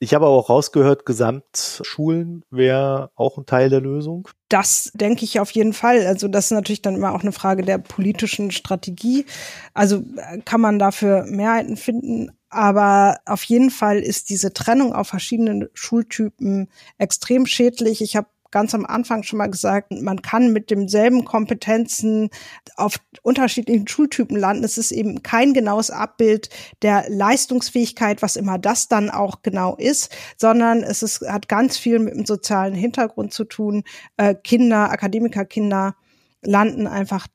Ich habe aber auch rausgehört, Gesamtschulen wäre auch ein Teil der Lösung. Das denke ich auf jeden Fall. Also das ist natürlich dann immer auch eine Frage der politischen Strategie. Also äh, kann man dafür Mehrheiten finden. Aber auf jeden Fall ist diese Trennung auf verschiedenen Schultypen extrem schädlich. Ich habe ganz am Anfang schon mal gesagt, man kann mit demselben Kompetenzen auf unterschiedlichen Schultypen landen. Es ist eben kein genaues Abbild der Leistungsfähigkeit, was immer das dann auch genau ist, sondern es ist, hat ganz viel mit dem sozialen Hintergrund zu tun. Äh, Kinder, Akademikerkinder landen einfach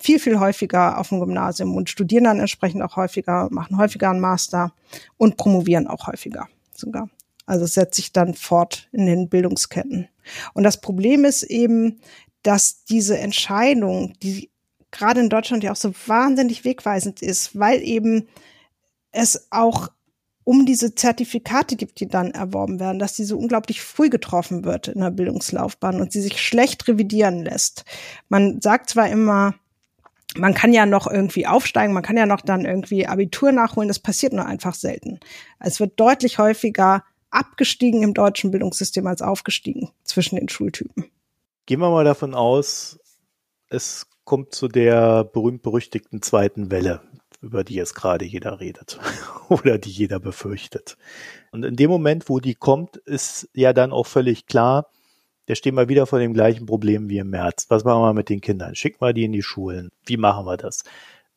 viel, viel häufiger auf dem Gymnasium und studieren dann entsprechend auch häufiger, machen häufiger einen Master und promovieren auch häufiger sogar. Also es setzt sich dann fort in den Bildungsketten. Und das Problem ist eben, dass diese Entscheidung, die gerade in Deutschland ja auch so wahnsinnig wegweisend ist, weil eben es auch um diese Zertifikate gibt, die dann erworben werden, dass die so unglaublich früh getroffen wird in der Bildungslaufbahn und sie sich schlecht revidieren lässt. Man sagt zwar immer, man kann ja noch irgendwie aufsteigen, man kann ja noch dann irgendwie Abitur nachholen, das passiert nur einfach selten. Es wird deutlich häufiger abgestiegen im deutschen Bildungssystem als aufgestiegen zwischen den Schultypen. Gehen wir mal davon aus, es kommt zu der berühmt-berüchtigten zweiten Welle, über die jetzt gerade jeder redet oder die jeder befürchtet. Und in dem Moment, wo die kommt, ist ja dann auch völlig klar, der stehen wir wieder vor dem gleichen Problem wie im März. Was machen wir mit den Kindern? Schicken wir die in die Schulen? Wie machen wir das?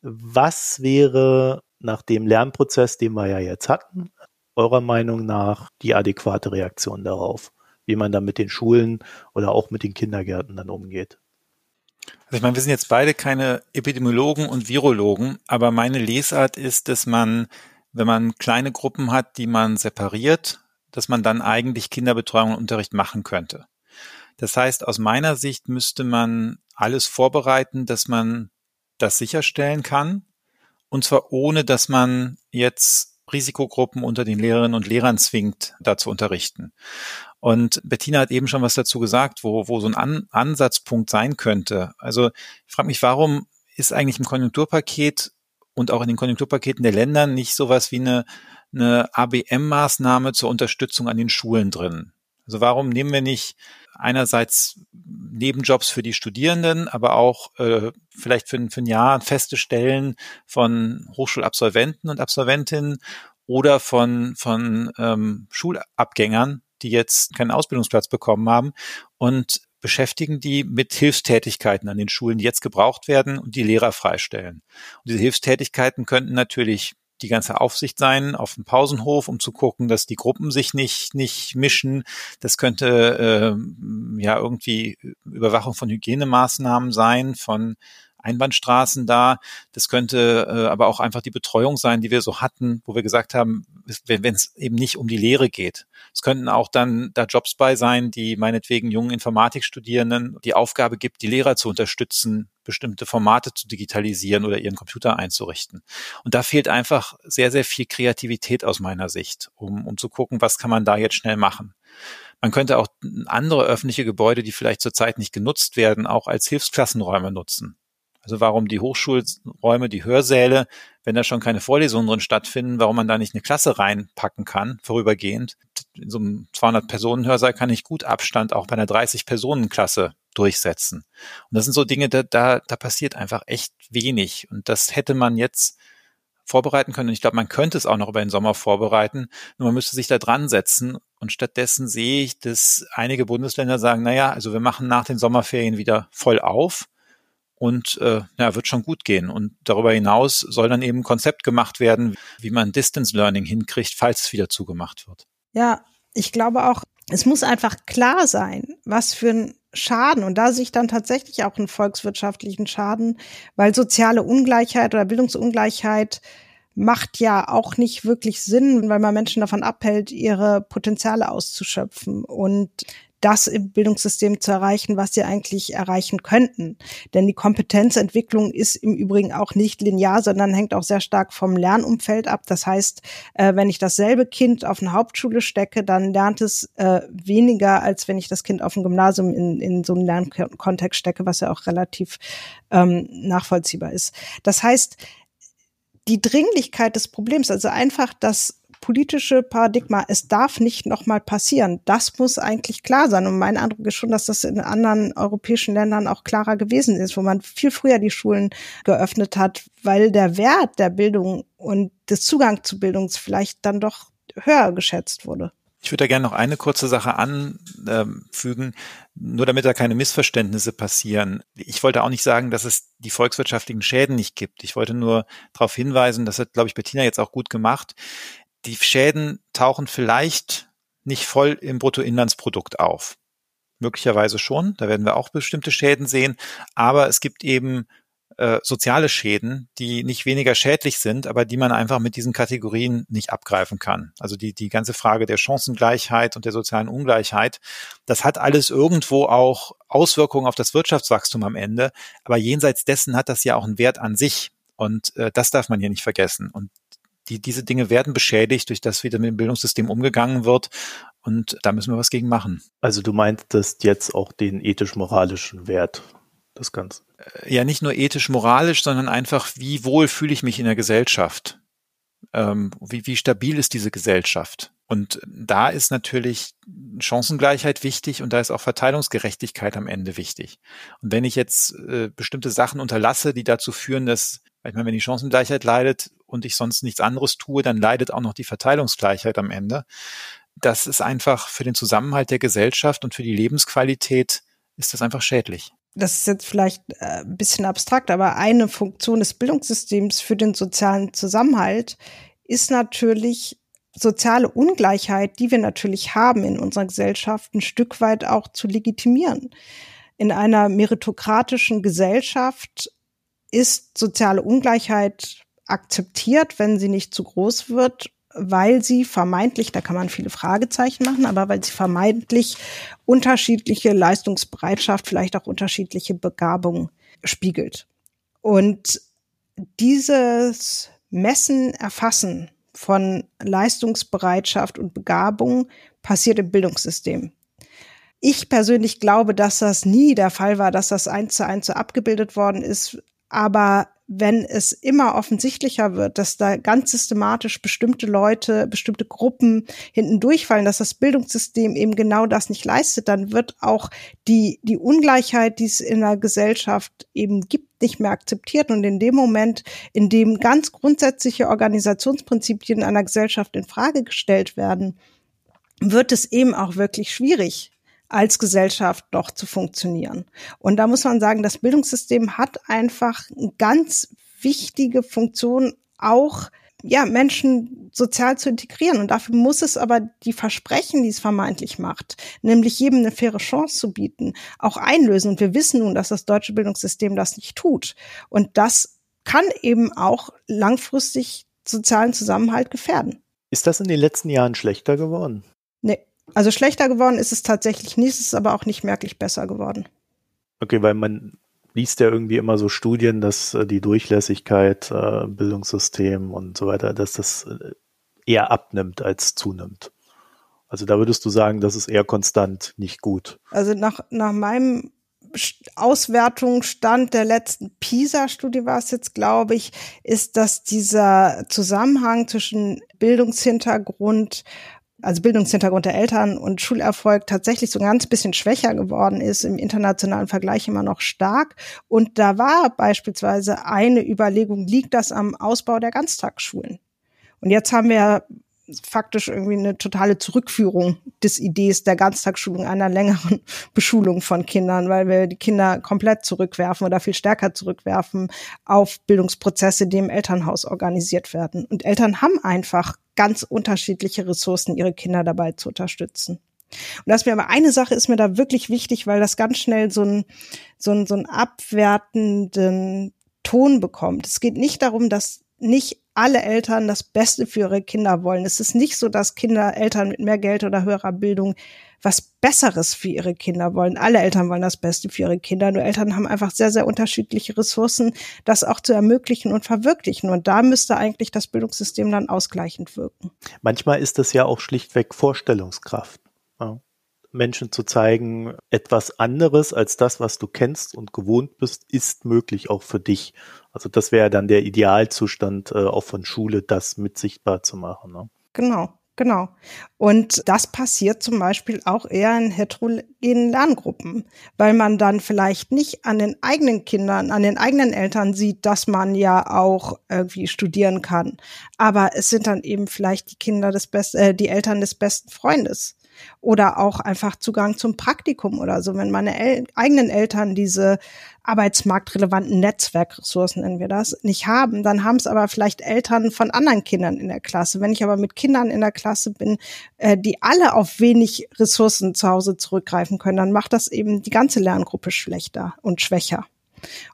Was wäre nach dem Lernprozess, den wir ja jetzt hatten, eurer Meinung nach die adäquate Reaktion darauf? Wie man dann mit den Schulen oder auch mit den Kindergärten dann umgeht? Also ich meine, wir sind jetzt beide keine Epidemiologen und Virologen, aber meine Lesart ist, dass man, wenn man kleine Gruppen hat, die man separiert, dass man dann eigentlich Kinderbetreuung und Unterricht machen könnte. Das heißt, aus meiner Sicht müsste man alles vorbereiten, dass man das sicherstellen kann. Und zwar ohne, dass man jetzt Risikogruppen unter den Lehrerinnen und Lehrern zwingt, da zu unterrichten. Und Bettina hat eben schon was dazu gesagt, wo, wo so ein An Ansatzpunkt sein könnte. Also ich frage mich, warum ist eigentlich im Konjunkturpaket und auch in den Konjunkturpaketen der Länder nicht sowas wie eine, eine ABM-Maßnahme zur Unterstützung an den Schulen drin? Also warum nehmen wir nicht einerseits Nebenjobs für die Studierenden, aber auch äh, vielleicht für, für ein Jahr feste Stellen von Hochschulabsolventen und Absolventinnen oder von, von ähm, Schulabgängern, die jetzt keinen Ausbildungsplatz bekommen haben und beschäftigen die mit Hilfstätigkeiten an den Schulen, die jetzt gebraucht werden und die Lehrer freistellen. Und diese Hilfstätigkeiten könnten natürlich die ganze Aufsicht sein auf dem Pausenhof, um zu gucken, dass die Gruppen sich nicht, nicht mischen. Das könnte äh, ja irgendwie Überwachung von Hygienemaßnahmen sein, von Einbahnstraßen da. Das könnte äh, aber auch einfach die Betreuung sein, die wir so hatten, wo wir gesagt haben, wenn es eben nicht um die Lehre geht. Es könnten auch dann da Jobs bei sein, die meinetwegen jungen Informatikstudierenden die Aufgabe gibt, die Lehrer zu unterstützen, bestimmte Formate zu digitalisieren oder ihren Computer einzurichten. Und da fehlt einfach sehr, sehr viel Kreativität aus meiner Sicht, um, um zu gucken, was kann man da jetzt schnell machen. Man könnte auch andere öffentliche Gebäude, die vielleicht zurzeit nicht genutzt werden, auch als Hilfsklassenräume nutzen. Also warum die Hochschulräume, die Hörsäle, wenn da schon keine Vorlesungen drin stattfinden, warum man da nicht eine Klasse reinpacken kann, vorübergehend. In so einem 200-Personen-Hörsaal kann ich gut Abstand auch bei einer 30-Personen-Klasse durchsetzen. Und das sind so Dinge, da, da, da passiert einfach echt wenig. Und das hätte man jetzt vorbereiten können. Und ich glaube, man könnte es auch noch über den Sommer vorbereiten. Nur man müsste sich da dran setzen. Und stattdessen sehe ich, dass einige Bundesländer sagen, naja, also wir machen nach den Sommerferien wieder voll auf und äh, ja, wird schon gut gehen. Und darüber hinaus soll dann eben ein Konzept gemacht werden, wie man Distance Learning hinkriegt, falls es wieder zugemacht wird. Ja, ich glaube auch, es muss einfach klar sein, was für ein Schaden, und da sehe ich dann tatsächlich auch einen volkswirtschaftlichen Schaden, weil soziale Ungleichheit oder Bildungsungleichheit macht ja auch nicht wirklich Sinn, weil man Menschen davon abhält, ihre Potenziale auszuschöpfen. Und das im Bildungssystem zu erreichen, was sie eigentlich erreichen könnten. Denn die Kompetenzentwicklung ist im Übrigen auch nicht linear, sondern hängt auch sehr stark vom Lernumfeld ab. Das heißt, äh, wenn ich dasselbe Kind auf eine Hauptschule stecke, dann lernt es äh, weniger, als wenn ich das Kind auf ein Gymnasium in, in so einen Lernkontext stecke, was ja auch relativ ähm, nachvollziehbar ist. Das heißt, die Dringlichkeit des Problems, also einfach das politische Paradigma, es darf nicht nochmal passieren. Das muss eigentlich klar sein. Und mein Eindruck ist schon, dass das in anderen europäischen Ländern auch klarer gewesen ist, wo man viel früher die Schulen geöffnet hat, weil der Wert der Bildung und des Zugangs zu Bildung vielleicht dann doch höher geschätzt wurde. Ich würde da gerne noch eine kurze Sache anfügen, nur damit da keine Missverständnisse passieren. Ich wollte auch nicht sagen, dass es die volkswirtschaftlichen Schäden nicht gibt. Ich wollte nur darauf hinweisen, das hat, glaube ich, Bettina jetzt auch gut gemacht die Schäden tauchen vielleicht nicht voll im Bruttoinlandsprodukt auf. Möglicherweise schon, da werden wir auch bestimmte Schäden sehen, aber es gibt eben äh, soziale Schäden, die nicht weniger schädlich sind, aber die man einfach mit diesen Kategorien nicht abgreifen kann. Also die, die ganze Frage der Chancengleichheit und der sozialen Ungleichheit, das hat alles irgendwo auch Auswirkungen auf das Wirtschaftswachstum am Ende, aber jenseits dessen hat das ja auch einen Wert an sich. Und äh, das darf man hier nicht vergessen. Und die, diese Dinge werden beschädigt, durch das wieder mit dem Bildungssystem umgegangen wird. Und da müssen wir was gegen machen. Also du meintest jetzt auch den ethisch-moralischen Wert des Ganzen. Äh, ja, nicht nur ethisch-moralisch, sondern einfach, wie wohl fühle ich mich in der Gesellschaft? Ähm, wie, wie stabil ist diese Gesellschaft? Und da ist natürlich Chancengleichheit wichtig und da ist auch Verteilungsgerechtigkeit am Ende wichtig. Und wenn ich jetzt äh, bestimmte Sachen unterlasse, die dazu führen, dass, ich meine, wenn die Chancengleichheit leidet und ich sonst nichts anderes tue, dann leidet auch noch die Verteilungsgleichheit am Ende. Das ist einfach für den Zusammenhalt der Gesellschaft und für die Lebensqualität ist das einfach schädlich das ist jetzt vielleicht äh, ein bisschen abstrakt, aber eine Funktion des Bildungssystems für den sozialen Zusammenhalt ist natürlich soziale Ungleichheit, die wir natürlich haben in unserer Gesellschaft, ein Stück weit auch zu legitimieren. In einer meritokratischen Gesellschaft ist soziale Ungleichheit akzeptiert, wenn sie nicht zu groß wird weil sie vermeintlich, da kann man viele Fragezeichen machen, aber weil sie vermeintlich unterschiedliche Leistungsbereitschaft, vielleicht auch unterschiedliche Begabung spiegelt. Und dieses Messen, Erfassen von Leistungsbereitschaft und Begabung passiert im Bildungssystem. Ich persönlich glaube, dass das nie der Fall war, dass das eins zu eins so abgebildet worden ist. Aber wenn es immer offensichtlicher wird, dass da ganz systematisch bestimmte Leute, bestimmte Gruppen hinten durchfallen, dass das Bildungssystem eben genau das nicht leistet, dann wird auch die, die Ungleichheit, die es in der Gesellschaft eben gibt, nicht mehr akzeptiert. Und in dem Moment, in dem ganz grundsätzliche Organisationsprinzipien einer Gesellschaft in Frage gestellt werden, wird es eben auch wirklich schwierig, als Gesellschaft doch zu funktionieren. Und da muss man sagen, das Bildungssystem hat einfach eine ganz wichtige Funktion, auch ja, Menschen sozial zu integrieren. Und dafür muss es aber die Versprechen, die es vermeintlich macht, nämlich jedem eine faire Chance zu bieten, auch einlösen. Und wir wissen nun, dass das deutsche Bildungssystem das nicht tut. Und das kann eben auch langfristig sozialen Zusammenhalt gefährden. Ist das in den letzten Jahren schlechter geworden? Nee. Also schlechter geworden ist es tatsächlich nicht, es ist aber auch nicht merklich besser geworden. Okay, weil man liest ja irgendwie immer so Studien, dass äh, die Durchlässigkeit, äh, Bildungssystem und so weiter, dass das äh, eher abnimmt als zunimmt. Also da würdest du sagen, das ist eher konstant, nicht gut. Also nach, nach meinem Auswertungsstand der letzten PISA-Studie war es jetzt, glaube ich, ist, dass dieser Zusammenhang zwischen Bildungshintergrund also Bildungshintergrund der Eltern und Schulerfolg tatsächlich so ein ganz bisschen schwächer geworden ist, im internationalen Vergleich immer noch stark. Und da war beispielsweise eine Überlegung, liegt das am Ausbau der Ganztagsschulen? Und jetzt haben wir faktisch irgendwie eine totale Zurückführung des Idees der Ganztagsschulung einer längeren Beschulung von Kindern, weil wir die Kinder komplett zurückwerfen oder viel stärker zurückwerfen auf Bildungsprozesse, die im Elternhaus organisiert werden. Und Eltern haben einfach ganz unterschiedliche Ressourcen, ihre Kinder dabei zu unterstützen. Und das mir aber eine Sache ist mir da wirklich wichtig, weil das ganz schnell so ein, so ein, so ein abwertenden Ton bekommt. Es geht nicht darum, dass nicht alle Eltern das Beste für ihre Kinder wollen. Es ist nicht so, dass Kinder, Eltern mit mehr Geld oder höherer Bildung was Besseres für ihre Kinder wollen. Alle Eltern wollen das Beste für ihre Kinder. Nur Eltern haben einfach sehr, sehr unterschiedliche Ressourcen, das auch zu ermöglichen und verwirklichen. Und da müsste eigentlich das Bildungssystem dann ausgleichend wirken. Manchmal ist das ja auch schlichtweg Vorstellungskraft. Ja. Menschen zu zeigen, etwas anderes als das, was du kennst und gewohnt bist, ist möglich auch für dich. Also das wäre dann der Idealzustand äh, auch von Schule, das mit sichtbar zu machen. Ne? Genau. Genau. Und das passiert zum Beispiel auch eher in heterogenen Lerngruppen, weil man dann vielleicht nicht an den eigenen Kindern, an den eigenen Eltern sieht, dass man ja auch irgendwie studieren kann. Aber es sind dann eben vielleicht die Kinder des besten, äh, die Eltern des besten Freundes oder auch einfach Zugang zum Praktikum oder so. Wenn meine El eigenen Eltern diese arbeitsmarktrelevanten Netzwerkressourcen, nennen wir das, nicht haben, dann haben es aber vielleicht Eltern von anderen Kindern in der Klasse. Wenn ich aber mit Kindern in der Klasse bin, äh, die alle auf wenig Ressourcen zu Hause zurückgreifen können, dann macht das eben die ganze Lerngruppe schlechter und schwächer.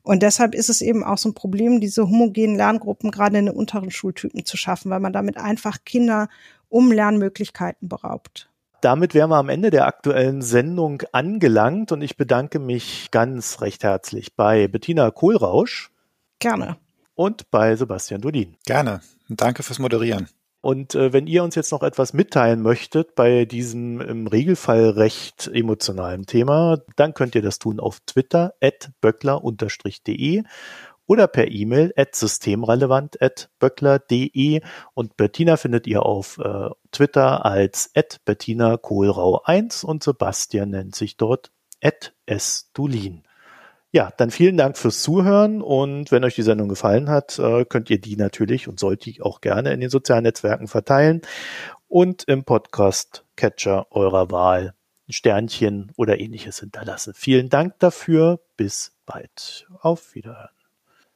Und deshalb ist es eben auch so ein Problem, diese homogenen Lerngruppen gerade in den unteren Schultypen zu schaffen, weil man damit einfach Kinder um Lernmöglichkeiten beraubt. Damit wären wir am Ende der aktuellen Sendung angelangt und ich bedanke mich ganz recht herzlich bei Bettina Kohlrausch. Gerne. Und bei Sebastian Dudin. Gerne. danke fürs Moderieren. Und äh, wenn ihr uns jetzt noch etwas mitteilen möchtet bei diesem im Regelfall recht emotionalen Thema, dann könnt ihr das tun auf Twitter at böckler-de oder per E-Mail at systemrelevant at böckler.de und Bettina findet ihr auf äh, Twitter als at Bettina Kohlrau 1 und Sebastian nennt sich dort at Estulin. Ja, dann vielen Dank fürs Zuhören und wenn euch die Sendung gefallen hat, äh, könnt ihr die natürlich und sollt die auch gerne in den sozialen Netzwerken verteilen und im Podcast Catcher eurer Wahl ein Sternchen oder ähnliches hinterlassen. Vielen Dank dafür. Bis bald. Auf Wiederhören.